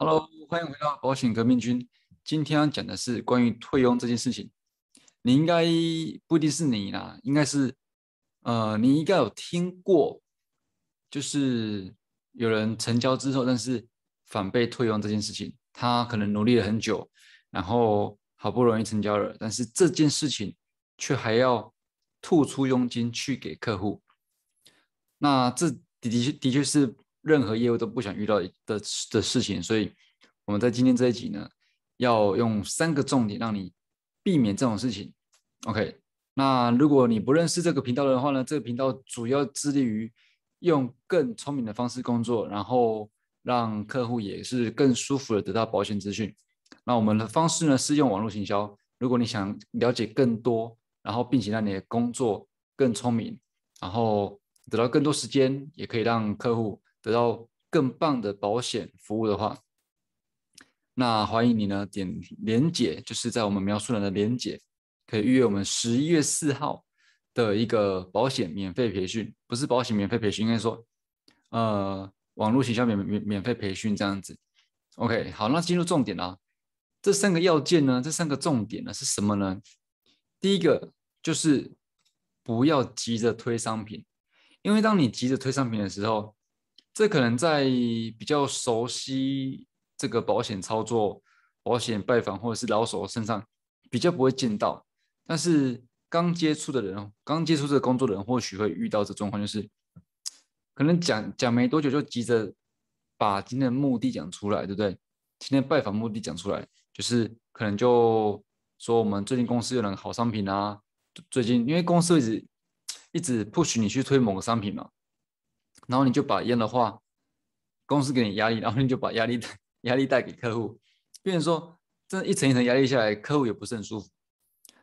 Hello，欢迎回到保险革命军。今天要讲的是关于退佣这件事情。你应该不一定是你啦，应该是呃，你应该有听过，就是有人成交之后，但是反被退佣这件事情。他可能努力了很久，然后好不容易成交了，但是这件事情却还要吐出佣金去给客户。那这的的确的确是。任何业务都不想遇到的的事情，所以我们在今天这一集呢，要用三个重点让你避免这种事情。OK，那如果你不认识这个频道的话呢，这个频道主要致力于用更聪明的方式工作，然后让客户也是更舒服的得到保险资讯。那我们的方式呢是用网络行销。如果你想了解更多，然后并且让你的工作更聪明，然后得到更多时间，也可以让客户。得到更棒的保险服务的话，那欢迎你呢点连结，就是在我们描述栏的连结，可以预约我们十一月四号的一个保险免费培训，不是保险免费培训，应该说呃网络营销免免免费培训这样子。OK，好，那进入重点啦，这三个要件呢，这三个重点呢是什么呢？第一个就是不要急着推商品，因为当你急着推商品的时候，这可能在比较熟悉这个保险操作、保险拜访或者是老手身上比较不会见到，但是刚接触的人、刚接触这个工作的人，或许会遇到这状况，就是可能讲讲没多久就急着把今天的目的讲出来，对不对？今天拜访目的讲出来，就是可能就说我们最近公司有两个好商品啊，最近因为公司一直一直 push 你去推某个商品嘛。然后你就把一样的话，公司给你压力，然后你就把压力压力带给客户，变成说，这一层一层压力下来，客户也不是很舒服。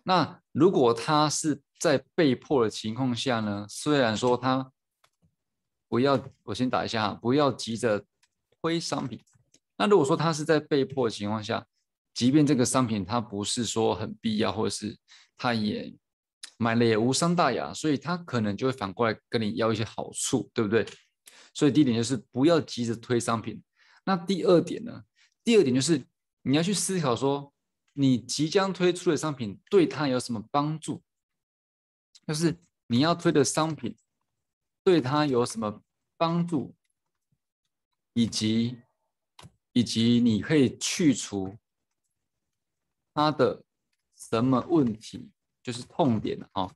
那如果他是在被迫的情况下呢？虽然说他不要，我先打一下哈，不要急着推商品。那如果说他是在被迫的情况下，即便这个商品他不是说很必要，或者是他也。买了也无伤大雅，所以他可能就会反过来跟你要一些好处，对不对？所以第一点就是不要急着推商品。那第二点呢？第二点就是你要去思考说，你即将推出的商品对他有什么帮助？就是你要推的商品对他有什么帮助，以及以及你可以去除他的什么问题？就是痛点了啊！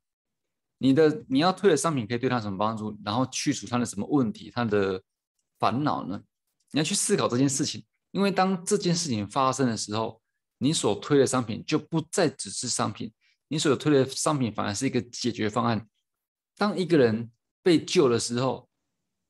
你的你要推的商品可以对他什么帮助？然后去除他的什么问题？他的烦恼呢？你要去思考这件事情，因为当这件事情发生的时候，你所推的商品就不再只是商品，你所推的商品反而是一个解决方案。当一个人被救的时候，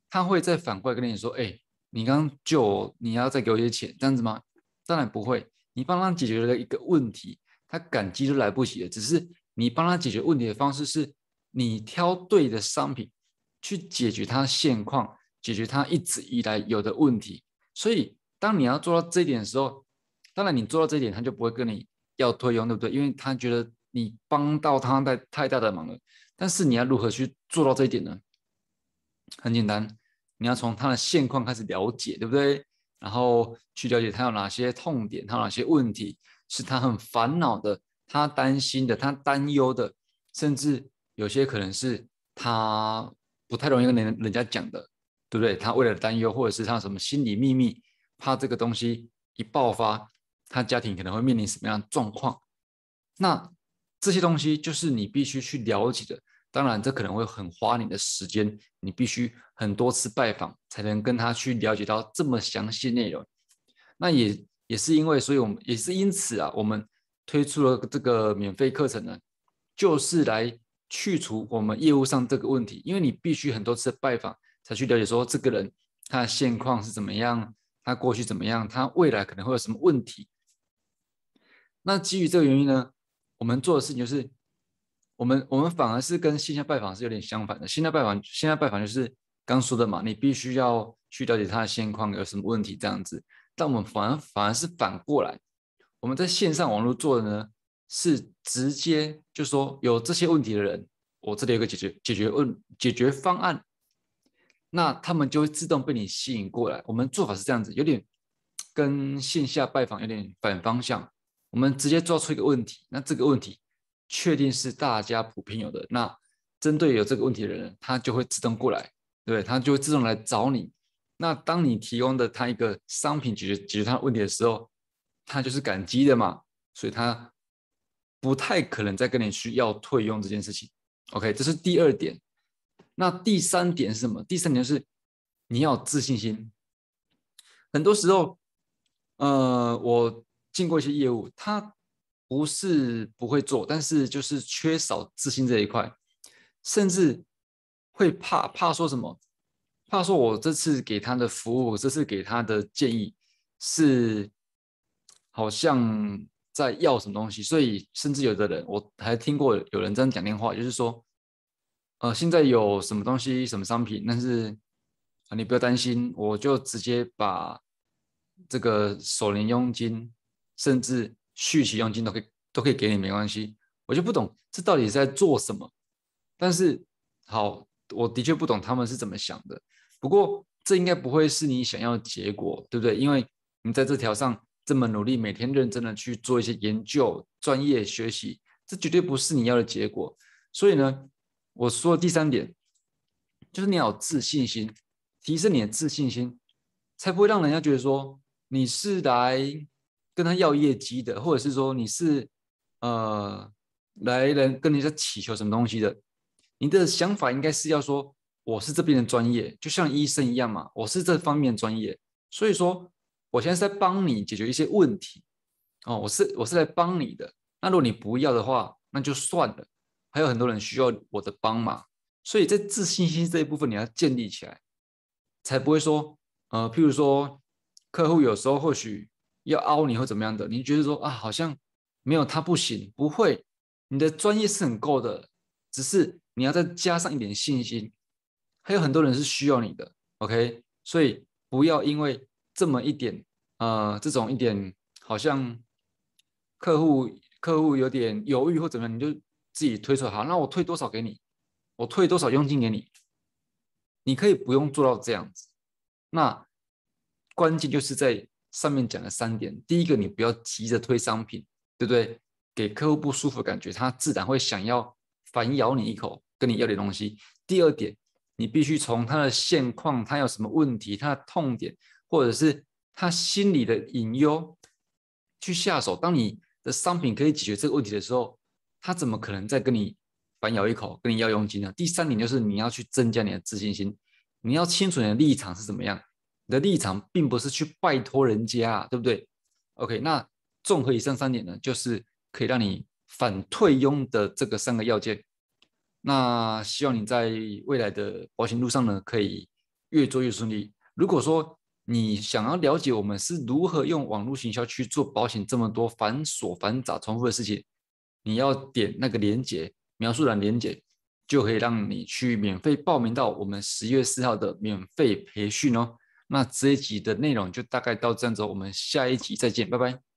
他会再反过来跟你说：“哎，你刚救我，你要再给我一些钱，这样子吗？”当然不会，你帮他解决了一个问题，他感激都来不及了，只是。你帮他解决问题的方式是，你挑对的商品，去解决他现况，解决他一直以来有的问题。所以，当你要做到这一点的时候，当然你做到这一点，他就不会跟你要退佣，对不对？因为他觉得你帮到他太太大的忙了。但是你要如何去做到这一点呢？很简单，你要从他的现况开始了解，对不对？然后去了解他有哪些痛点，他有哪些问题是他很烦恼的。他担心的，他担忧的，甚至有些可能是他不太容易跟人人家讲的，对不对？他为了担忧，或者是他什么心理秘密，怕这个东西一爆发，他家庭可能会面临什么样的状况？那这些东西就是你必须去了解的。当然，这可能会很花你的时间，你必须很多次拜访才能跟他去了解到这么详细内容。那也也是因为，所以我们也是因此啊，我们。推出了这个免费课程呢，就是来去除我们业务上这个问题，因为你必须很多次拜访才去了解说这个人他的现况是怎么样，他过去怎么样，他未来可能会有什么问题。那基于这个原因呢，我们做的事情就是，我们我们反而是跟线下拜访是有点相反的。线下拜访，线下拜访就是刚说的嘛，你必须要去了解他的现况有什么问题这样子，但我们反而反而是反过来。我们在线上网络做的呢，是直接就说有这些问题的人，我这里有个解决解决问解决方案，那他们就会自动被你吸引过来。我们做法是这样子，有点跟线下拜访有点反方向。我们直接抓出一个问题，那这个问题确定是大家普遍有的，那针对有这个问题的人，他就会自动过来，对不对？他就会自动来找你。那当你提供的他一个商品解决解决他问题的时候，他就是感激的嘛，所以他不太可能再跟你去要退用这件事情。OK，这是第二点。那第三点是什么？第三点是你要自信心。很多时候，呃，我。进过一些业务，他不是不会做，但是就是缺少自信这一块，甚至会怕怕说什么，怕说我这次给他的服务，这次给他的建议是好像在要什么东西，所以甚至有的人我还听过有人这样讲电话，就是说，呃，现在有什么东西什么商品，但是啊你不要担心，我就直接把这个首年佣金。甚至续期佣金都可以都可以给你没关系，我就不懂这到底是在做什么。但是好，我的确不懂他们是怎么想的。不过这应该不会是你想要的结果，对不对？因为你在这条上这么努力，每天认真的去做一些研究、专业学习，这绝对不是你要的结果。所以呢，我说第三点就是你要有自信心，提升你的自信心，才不会让人家觉得说你是来。跟他要业绩的，或者是说你是呃来人跟你在祈求什么东西的，你的想法应该是要说我是这边的专业，就像医生一样嘛，我是这方面专业，所以说我现在是在帮你解决一些问题哦，我是我是来帮你的。那如果你不要的话，那就算了，还有很多人需要我的帮忙，所以在自信心这一部分你要建立起来，才不会说呃，譬如说客户有时候或许。要凹你或怎么样的？你觉得说啊，好像没有他不行，不会，你的专业是很够的，只是你要再加上一点信心。还有很多人是需要你的，OK？所以不要因为这么一点，呃，这种一点好像客户客户有点犹豫或怎么样，你就自己推出好，那我退多少给你？我退多少佣金给你？你可以不用做到这样子。那关键就是在。上面讲的三点，第一个，你不要急着推商品，对不对？给客户不舒服的感觉，他自然会想要反咬你一口，跟你要点东西。第二点，你必须从他的现况，他有什么问题，他的痛点，或者是他心里的隐忧去下手。当你的商品可以解决这个问题的时候，他怎么可能再跟你反咬一口，跟你要佣金呢？第三点就是你要去增加你的自信心，你要清楚你的立场是怎么样。你的立场并不是去拜托人家，对不对？OK，那综合以上三点呢，就是可以让你反退佣的这个三个要件。那希望你在未来的保险路上呢，可以越做越顺利。如果说你想要了解我们是如何用网络行销去做保险这么多繁琐繁杂重复的事情，你要点那个链接描述栏链接，就可以让你去免费报名到我们十月四号的免费培训哦。那这一集的内容就大概到这样子，我们下一集再见，拜拜。